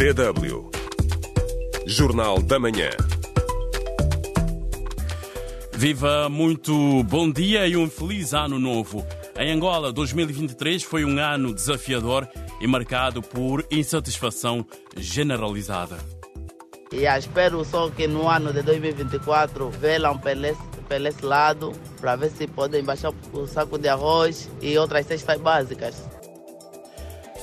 DW. Jornal da Manhã. Viva muito bom dia e um feliz ano novo. Em Angola, 2023 foi um ano desafiador e marcado por insatisfação generalizada. E espero só que no ano de 2024 velam pelo esse, pelo esse lado para ver se podem baixar o saco de arroz e outras cestas básicas.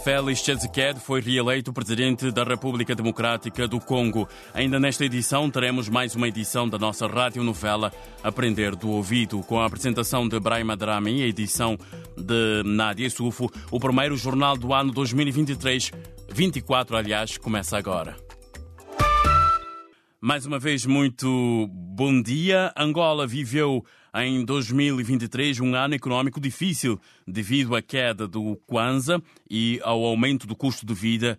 Félix Tshisekedi foi reeleito presidente da República Democrática do Congo. Ainda nesta edição teremos mais uma edição da nossa radionovela Aprender do Ouvido, com a apresentação de Brahima Drami e a edição de Nadia Sufo. O primeiro jornal do ano 2023, 24 aliás, começa agora. Mais uma vez, muito bom dia. Angola viveu em 2023 um ano econômico difícil devido à queda do Kwanza e ao aumento do custo de vida,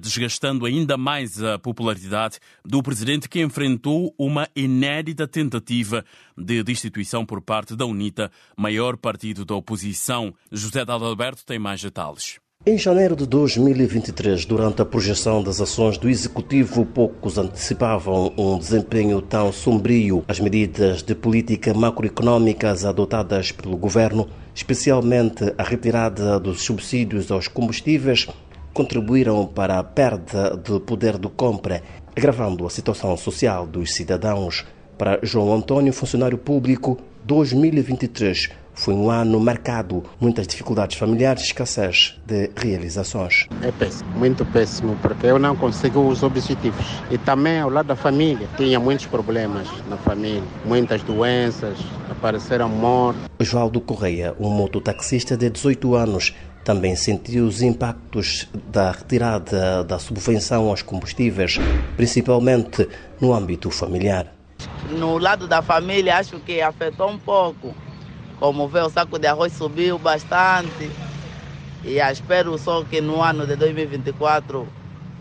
desgastando ainda mais a popularidade do presidente que enfrentou uma inédita tentativa de destituição por parte da UNITA, maior partido da oposição. José Adalberto tem mais detalhes. Em janeiro de 2023, durante a projeção das ações do Executivo, poucos antecipavam um desempenho tão sombrio. As medidas de política macroeconômicas adotadas pelo governo, especialmente a retirada dos subsídios aos combustíveis, contribuíram para a perda de poder de compra, agravando a situação social dos cidadãos. Para João Antônio, funcionário público, 2023 foi um ano marcado, muitas dificuldades familiares, escassez de realizações. É péssimo, muito péssimo, porque eu não consigo os objetivos. E também ao lado da família, tinha muitos problemas na família, muitas doenças, apareceram mortes. Osvaldo Correia, um mototaxista de 18 anos, também sentiu os impactos da retirada da subvenção aos combustíveis, principalmente no âmbito familiar. No lado da família, acho que afetou um pouco. Como vê, o saco de arroz subiu bastante. E espero só que no ano de 2024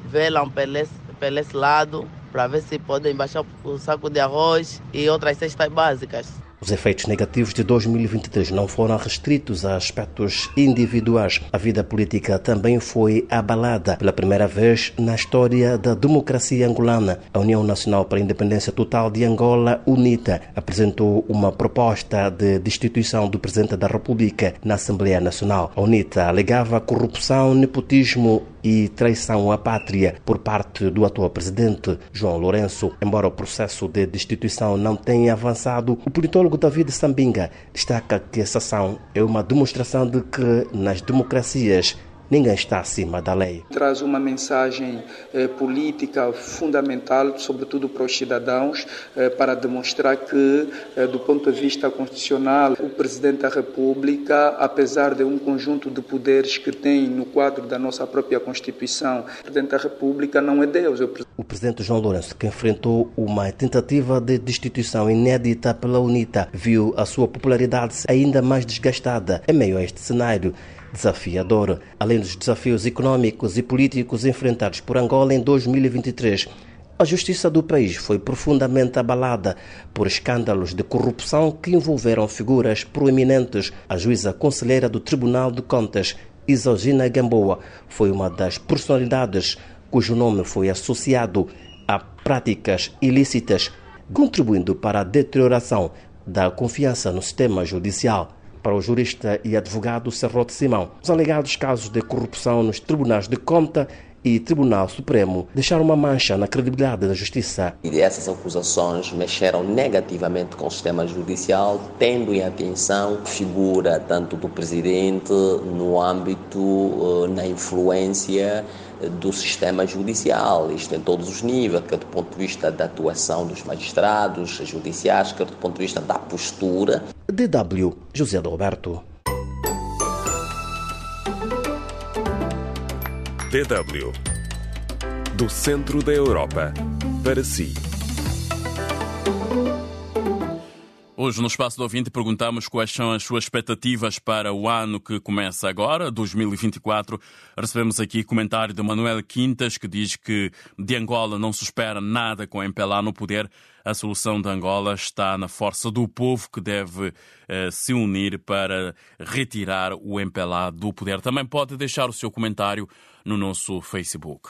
velam pelo esse, pelo esse lado para ver se podem baixar o saco de arroz e outras cestas básicas. Os efeitos negativos de 2023 não foram restritos a aspectos individuais. A vida política também foi abalada pela primeira vez na história da democracia angolana. A União Nacional para a Independência Total de Angola, UNITA, apresentou uma proposta de destituição do Presidente da República na Assembleia Nacional. A UNITA alegava corrupção, nepotismo e traição à pátria por parte do atual presidente João Lourenço. Embora o processo de destituição não tenha avançado, o politólogo David Sambinga destaca que essa ação é uma demonstração de que nas democracias ninguém está acima da lei. Traz uma mensagem eh, política fundamental, sobretudo para os cidadãos, eh, para demonstrar que, eh, do ponto de vista constitucional, o Presidente da República, apesar de um conjunto de poderes que tem no quadro da nossa própria Constituição, o Presidente da República não é Deus. É o Presidente João Lourenço, que enfrentou uma tentativa de destituição inédita pela UNITA, viu a sua popularidade ainda mais desgastada em meio a este cenário desafiador. Além dos desafios econômicos e políticos enfrentados por Angola em 2023, a justiça do país foi profundamente abalada por escândalos de corrupção que envolveram figuras proeminentes. A juíza conselheira do Tribunal de Contas, Isogina Gamboa, foi uma das personalidades cujo nome foi associado a práticas ilícitas, contribuindo para a deterioração da confiança no sistema judicial para o jurista e advogado Serrote Simão. Os alegados casos de corrupção nos tribunais de conta e Tribunal Supremo deixaram uma mancha na credibilidade da justiça. E essas acusações mexeram negativamente com o sistema judicial, tendo em atenção a figura tanto do presidente no âmbito, na influência do sistema judicial, isto em todos os níveis, quer do ponto de vista da atuação dos magistrados judiciais, quer do ponto de vista da postura. DW José Roberto. DW do centro da Europa para si. Hoje, no Espaço do Ouvinte, perguntamos quais são as suas expectativas para o ano que começa agora, 2024. Recebemos aqui comentário de Manuel Quintas, que diz que de Angola não se espera nada com MPLA no poder. A solução de Angola está na força do povo que deve eh, se unir para retirar o MPLA do poder. Também pode deixar o seu comentário no nosso Facebook.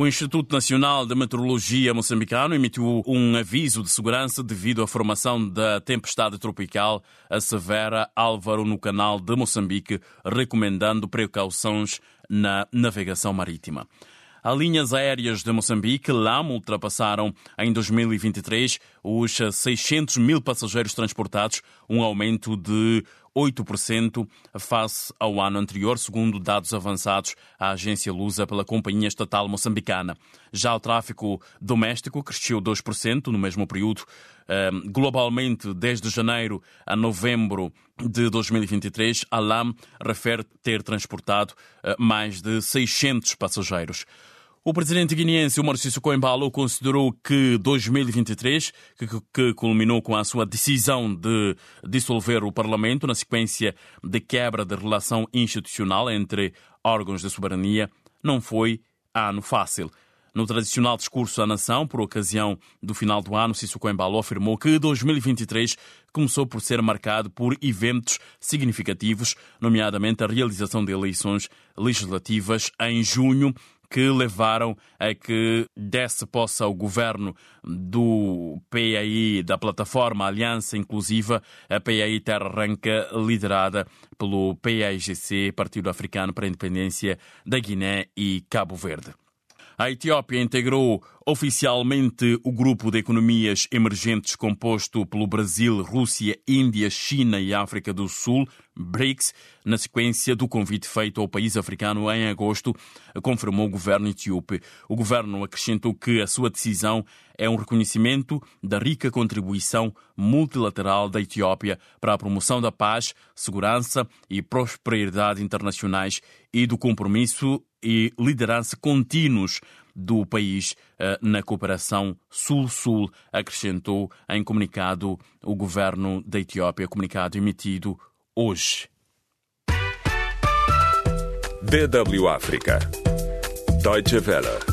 O Instituto Nacional de Meteorologia moçambicano emitiu um aviso de segurança devido à formação da tempestade tropical a severa Álvaro no canal de Moçambique, recomendando precauções na navegação marítima. As linhas aéreas de Moçambique, LAM, ultrapassaram em 2023 os 600 mil passageiros transportados, um aumento de 8% face ao ano anterior, segundo dados avançados à agência Lusa pela companhia estatal moçambicana. Já o tráfego doméstico cresceu 2% no mesmo período. Globalmente, desde janeiro a novembro de 2023, a LAM refere ter transportado eh, mais de 600 passageiros. O presidente guineense Maurício Coimbalo considerou que 2023, que, que, culminou com a sua decisão de dissolver o Parlamento na sequência de quebra da relação institucional entre órgãos de soberania, não foi ano fácil. No tradicional discurso à nação, por ocasião do final do ano, Cício Coimbalo afirmou que 2023 começou por ser marcado por eventos significativos, nomeadamente a realização de eleições legislativas em junho, que levaram a que desse posse ao governo do PAI, da plataforma Aliança Inclusiva, a PAI Terra Arranca, liderada pelo PAIGC, Partido Africano para a Independência da Guiné e Cabo Verde. A Etiópia integrou oficialmente o grupo de economias emergentes composto pelo Brasil, Rússia, Índia, China e África do Sul, BRICS, na sequência do convite feito ao país africano em agosto, confirmou o governo etíope. O governo acrescentou que a sua decisão é um reconhecimento da rica contribuição multilateral da Etiópia para a promoção da paz, segurança e prosperidade internacionais e do compromisso e liderança contínuos do país eh, na cooperação Sul-Sul, acrescentou em comunicado o governo da Etiópia, comunicado emitido hoje. DW África. Deutsche Welle.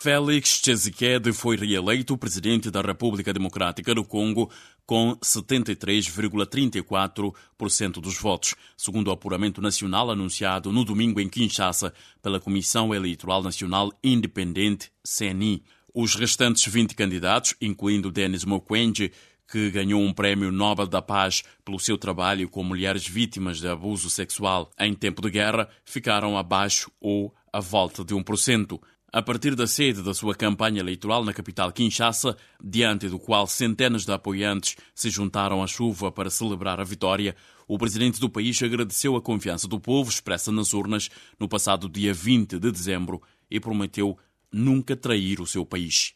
Félix Tshisekedi foi reeleito presidente da República Democrática do Congo com 73,34% dos votos, segundo o apuramento nacional anunciado no domingo em Kinshasa pela Comissão Eleitoral Nacional Independente, CNI. Os restantes 20 candidatos, incluindo Denis Mukwege, que ganhou um prémio Nobel da Paz pelo seu trabalho com mulheres vítimas de abuso sexual em tempo de guerra, ficaram abaixo ou à volta de 1% a partir da sede da sua campanha eleitoral na capital Kinshasa, diante do qual centenas de apoiantes se juntaram à chuva para celebrar a vitória, o presidente do país agradeceu a confiança do povo expressa nas urnas no passado dia 20 de dezembro e prometeu nunca trair o seu país.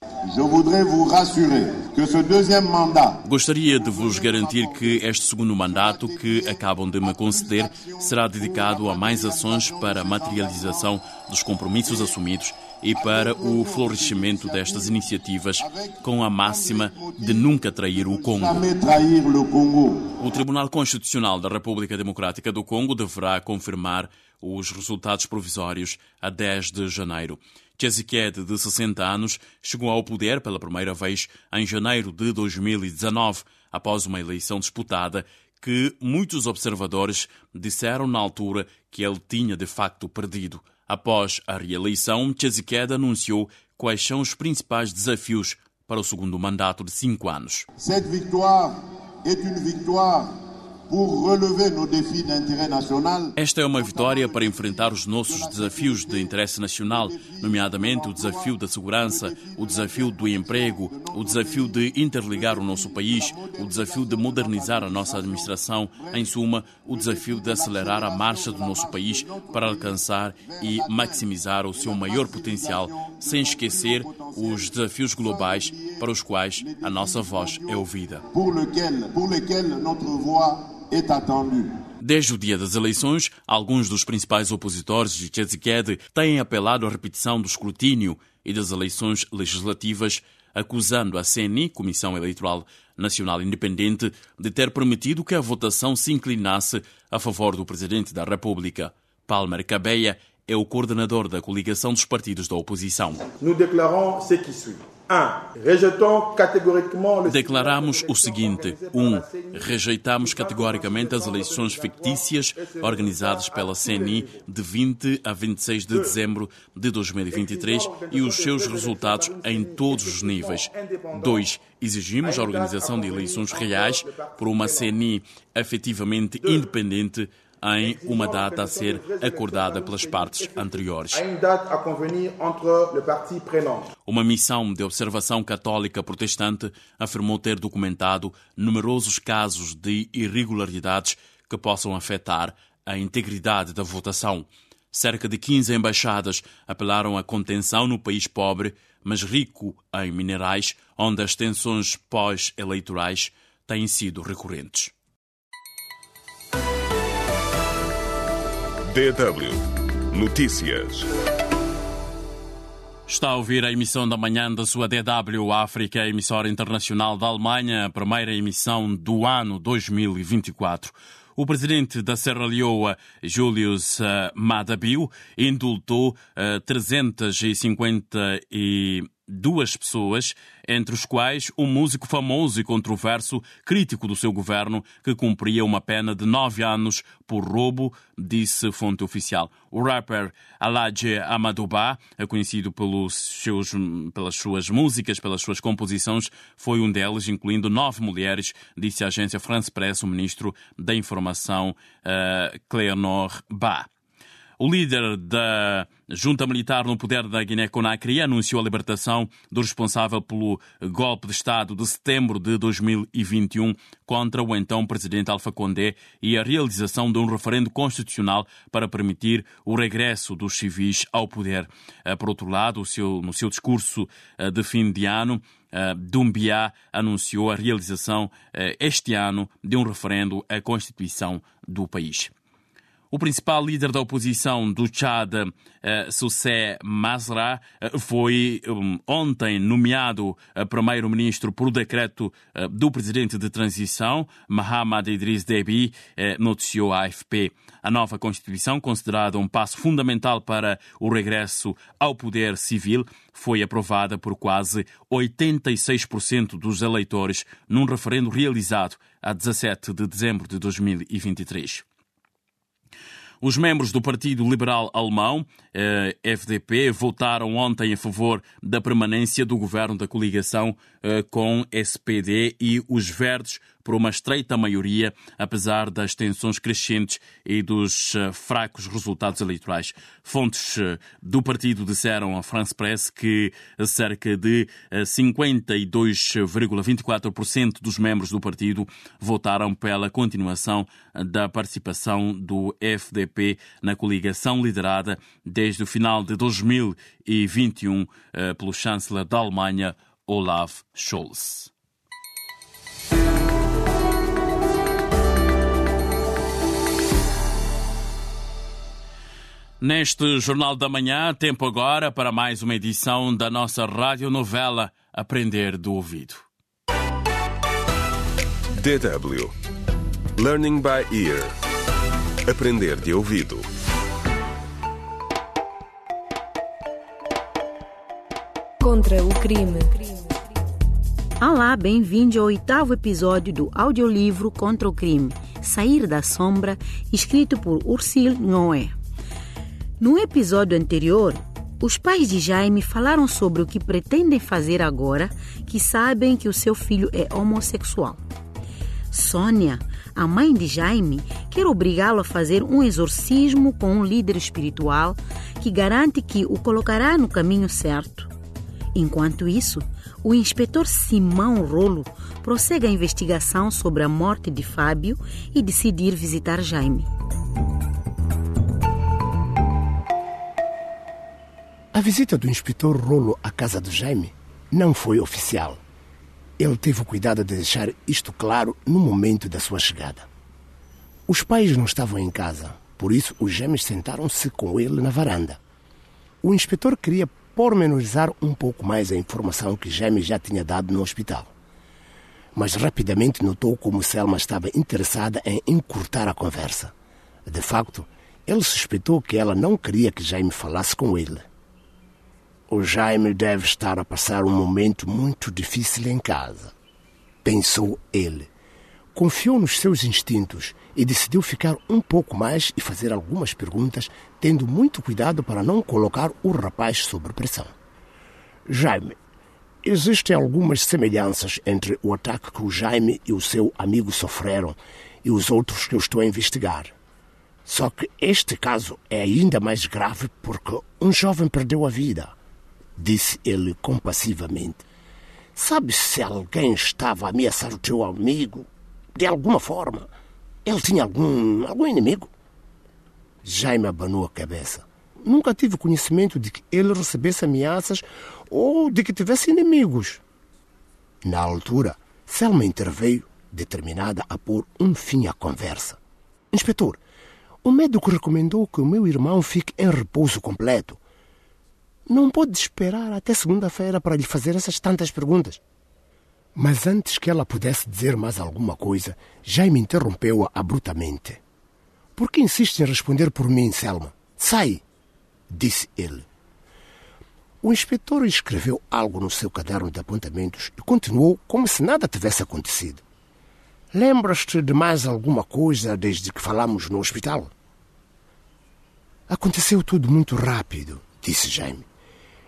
Gostaria de vos garantir que este segundo mandato que acabam de me conceder será dedicado a mais ações para a materialização dos compromissos assumidos e para o florescimento destas iniciativas com a máxima de nunca trair o Congo. O Tribunal Constitucional da República Democrática do Congo deverá confirmar os resultados provisórios a 10 de janeiro. Tshisekedi, de 60 anos, chegou ao poder pela primeira vez em janeiro de 2019, após uma eleição disputada que muitos observadores disseram na altura que ele tinha de facto perdido. Após a reeleição, Tshisekedi anunciou quais são os principais desafios para o segundo mandato de cinco anos. Esta é uma vitória para enfrentar os nossos desafios de interesse nacional, nomeadamente o desafio da segurança, o desafio do emprego, o desafio de interligar o nosso país, o desafio de modernizar a nossa administração, em suma, o desafio de acelerar a marcha do nosso país para alcançar e maximizar o seu maior potencial, sem esquecer os desafios globais para os quais a nossa voz é ouvida. Est attendue. Desde o dia das eleições, alguns dos principais opositores de Tshisekedi têm apelado à repetição do escrutínio e das eleições legislativas acusando a CNI, Comissão Eleitoral Nacional Independente, de ter permitido que a votação se inclinasse a favor do Presidente da República. Palmer Cabeia é o coordenador da coligação dos partidos da oposição. Nous déclarons ce qui suit. Declaramos o seguinte: 1. Um, rejeitamos categoricamente as eleições fictícias organizadas pela CNI de 20 a 26 de dezembro de 2023 e os seus resultados em todos os níveis. 2. Exigimos a organização de eleições reais por uma CNI efetivamente independente em uma data a ser acordada pelas partes anteriores. Uma missão de observação católica protestante afirmou ter documentado numerosos casos de irregularidades que possam afetar a integridade da votação. Cerca de 15 embaixadas apelaram à contenção no país pobre, mas rico em minerais, onde as tensões pós-eleitorais têm sido recorrentes. DW Notícias. Está a ouvir a emissão da manhã da sua DW África, emissora internacional da Alemanha, a primeira emissão do ano 2024. O presidente da Serra Leoa, Julius uh, Madabiu, indultou uh, 350 e duas pessoas, entre os quais um músico famoso e controverso, crítico do seu governo, que cumpria uma pena de nove anos por roubo, disse fonte oficial. O rapper Aladje Amadouba, conhecido pelos seus, pelas suas músicas, pelas suas composições, foi um deles, incluindo nove mulheres, disse a agência France Press o ministro da Informação, uh, Cléonor Ba. O líder da junta militar no poder da Guiné-Conakry anunciou a libertação do responsável pelo golpe de Estado de setembro de 2021 contra o então presidente Alpha Condé e a realização de um referendo constitucional para permitir o regresso dos civis ao poder. Eh, por outro lado, no seu discurso eh, de fim de ano, eh, Dumbiá anunciou a realização este ano de um referendo à Constituição do país. O principal líder da oposição do Chad, uh, Soussé Masra, uh, foi um, ontem nomeado primeiro-ministro por decreto do presidente de transição, Mohamed Idriss Deby, noticiou a AFP. A nova Constituição, considerada um passo fundamental para o regresso ao poder civil, foi aprovada por quase 86% dos eleitores num referendo realizado a 17 de dezembro de 2023. Os membros do Partido Liberal Alemão, eh, FDP, votaram ontem a favor da permanência do governo da coligação eh, com SPD e os Verdes por uma estreita maioria, apesar das tensões crescentes e dos eh, fracos resultados eleitorais. Fontes eh, do partido disseram à France Press que cerca de 52,24% eh, dos membros do partido votaram pela continuação da participação do FDP na coligação liderada desde o final de 2021 pelo chanceler da Alemanha, Olaf Scholz. Neste Jornal da Manhã, tempo agora para mais uma edição da nossa radionovela Aprender do Ouvido. DW Learning by Ear Aprender de ouvido. Contra o crime. Olá, bem-vindo ao oitavo episódio do audiolivro Contra o crime Sair da Sombra, escrito por Ursil Noé. No episódio anterior, os pais de Jaime falaram sobre o que pretendem fazer agora que sabem que o seu filho é homossexual. Sônia, a mãe de Jaime, quer obrigá-lo a fazer um exorcismo com um líder espiritual que garante que o colocará no caminho certo. Enquanto isso, o inspetor Simão Rolo prossegue a investigação sobre a morte de Fábio e decide visitar Jaime. A visita do inspetor Rolo à casa de Jaime não foi oficial. Ele teve o cuidado de deixar isto claro no momento da sua chegada. Os pais não estavam em casa, por isso os gêmeos sentaram-se com ele na varanda. O inspetor queria pormenorizar um pouco mais a informação que Jaime já tinha dado no hospital. Mas rapidamente notou como Selma estava interessada em encurtar a conversa. De facto, ele suspeitou que ela não queria que Jaime falasse com ele. O Jaime deve estar a passar um momento muito difícil em casa, pensou ele. Confiou nos seus instintos e decidiu ficar um pouco mais e fazer algumas perguntas, tendo muito cuidado para não colocar o rapaz sob pressão. Jaime, existem algumas semelhanças entre o ataque que o Jaime e o seu amigo sofreram e os outros que eu estou a investigar. Só que este caso é ainda mais grave porque um jovem perdeu a vida disse ele compassivamente. Sabes se alguém estava a ameaçar o teu amigo? De alguma forma? Ele tinha algum, algum inimigo? Jaime abanou a cabeça. Nunca tive conhecimento de que ele recebesse ameaças ou de que tivesse inimigos. Na altura, Selma interveio, determinada a pôr um fim à conversa. Inspetor, o médico recomendou que o meu irmão fique em repouso completo não pode esperar até segunda-feira para lhe fazer essas tantas perguntas. Mas antes que ela pudesse dizer mais alguma coisa, Jaime interrompeu-a abruptamente. Por que insiste em responder por mim, Selma? Sai! disse ele. O inspetor escreveu algo no seu caderno de apontamentos e continuou como se nada tivesse acontecido. Lembras-te de mais alguma coisa desde que falamos no hospital? Aconteceu tudo muito rápido, disse Jaime.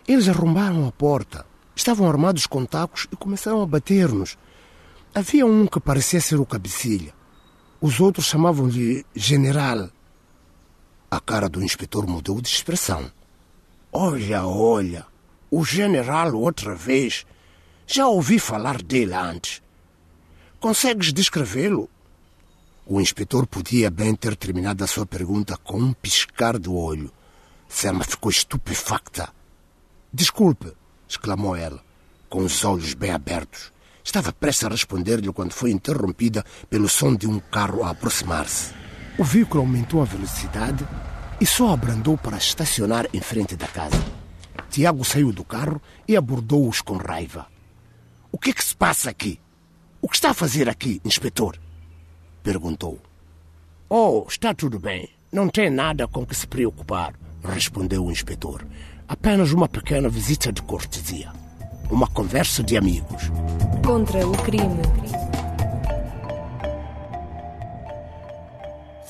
Eles arrombaram a porta. Estavam armados com tacos e começaram a bater-nos. Havia um que parecia ser o cabecilha. Os outros chamavam-lhe general. A cara do inspetor mudou de expressão. Olha, olha, o general outra vez. Já ouvi falar dele antes. Consegues descrevê-lo? O inspetor podia bem ter terminado a sua pergunta com um piscar do olho. Selma ficou estupefacta. Desculpe, exclamou ela, com os olhos bem abertos. Estava prestes a responder-lhe quando foi interrompida pelo som de um carro a aproximar-se. O veículo aumentou a velocidade e só abrandou para estacionar em frente da casa. Tiago saiu do carro e abordou-os com raiva. O que é que se passa aqui? O que está a fazer aqui, inspetor? Perguntou. Oh, está tudo bem. Não tem nada com que se preocupar, respondeu o inspetor. Apenas uma pequena visita de cortesia. Uma conversa de amigos. Contra o crime.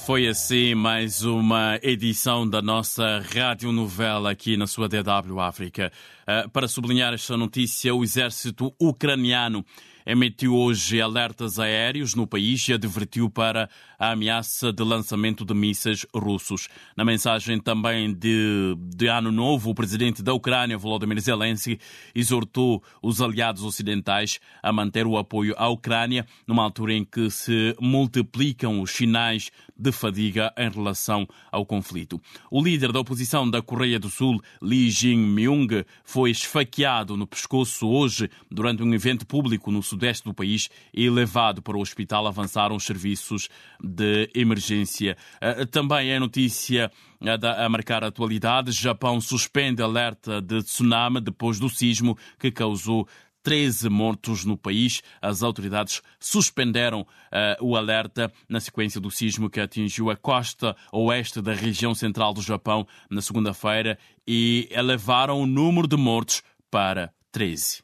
Foi assim mais uma edição da nossa radionovela aqui na sua DW África. Uh, para sublinhar esta notícia, o exército ucraniano emitiu hoje alertas aéreos no país e advertiu para a ameaça de lançamento de mísseis russos. Na mensagem também de, de Ano Novo, o presidente da Ucrânia, Volodymyr Zelensky, exortou os aliados ocidentais a manter o apoio à Ucrânia numa altura em que se multiplicam os sinais de fadiga em relação ao conflito. O líder da oposição da Coreia do Sul, Lee Jae-myung, foi esfaqueado no pescoço hoje durante um evento público no sudeste do país e levado para o hospital avançaram os serviços de emergência. Eh, também é notícia a marcar a atualidade. Japão suspende alerta de tsunami depois do sismo que causou 13 mortos no país. As autoridades suspenderam uh, o alerta na sequência do sismo que atingiu a costa oeste da região central do Japão na segunda-feira e elevaram o número de mortos para 13.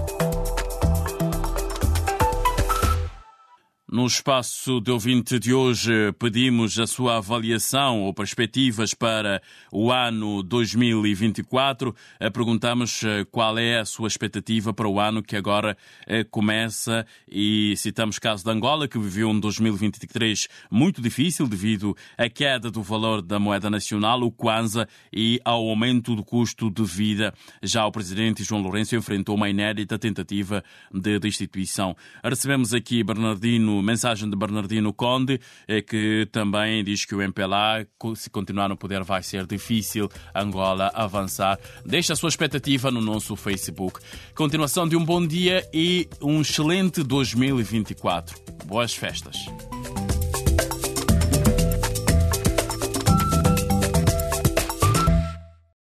No espaço de ouvinte de hoje, pedimos a sua avaliação ou perspectivas para o ano 2024. Eh, perguntamos eh, qual é a sua expectativa para o ano que agora eh, começa e citamos o caso de Angola, que viveu um 2023 muito difícil devido à queda do valor da moeda nacional, o Kwanza, e ao aumento do custo de vida. Já o presidente João Lourenço enfrentou uma inédita tentativa de destituição. Recebemos aqui Bernardino mensagem de Bernardino Conde, é que também diz que o MPLA, se continuar no poder, vai ser difícil Angola avançar. Deixa a sua expectativa no nosso Facebook. Continuação de um bom dia e um excelente 2024. Boas festas.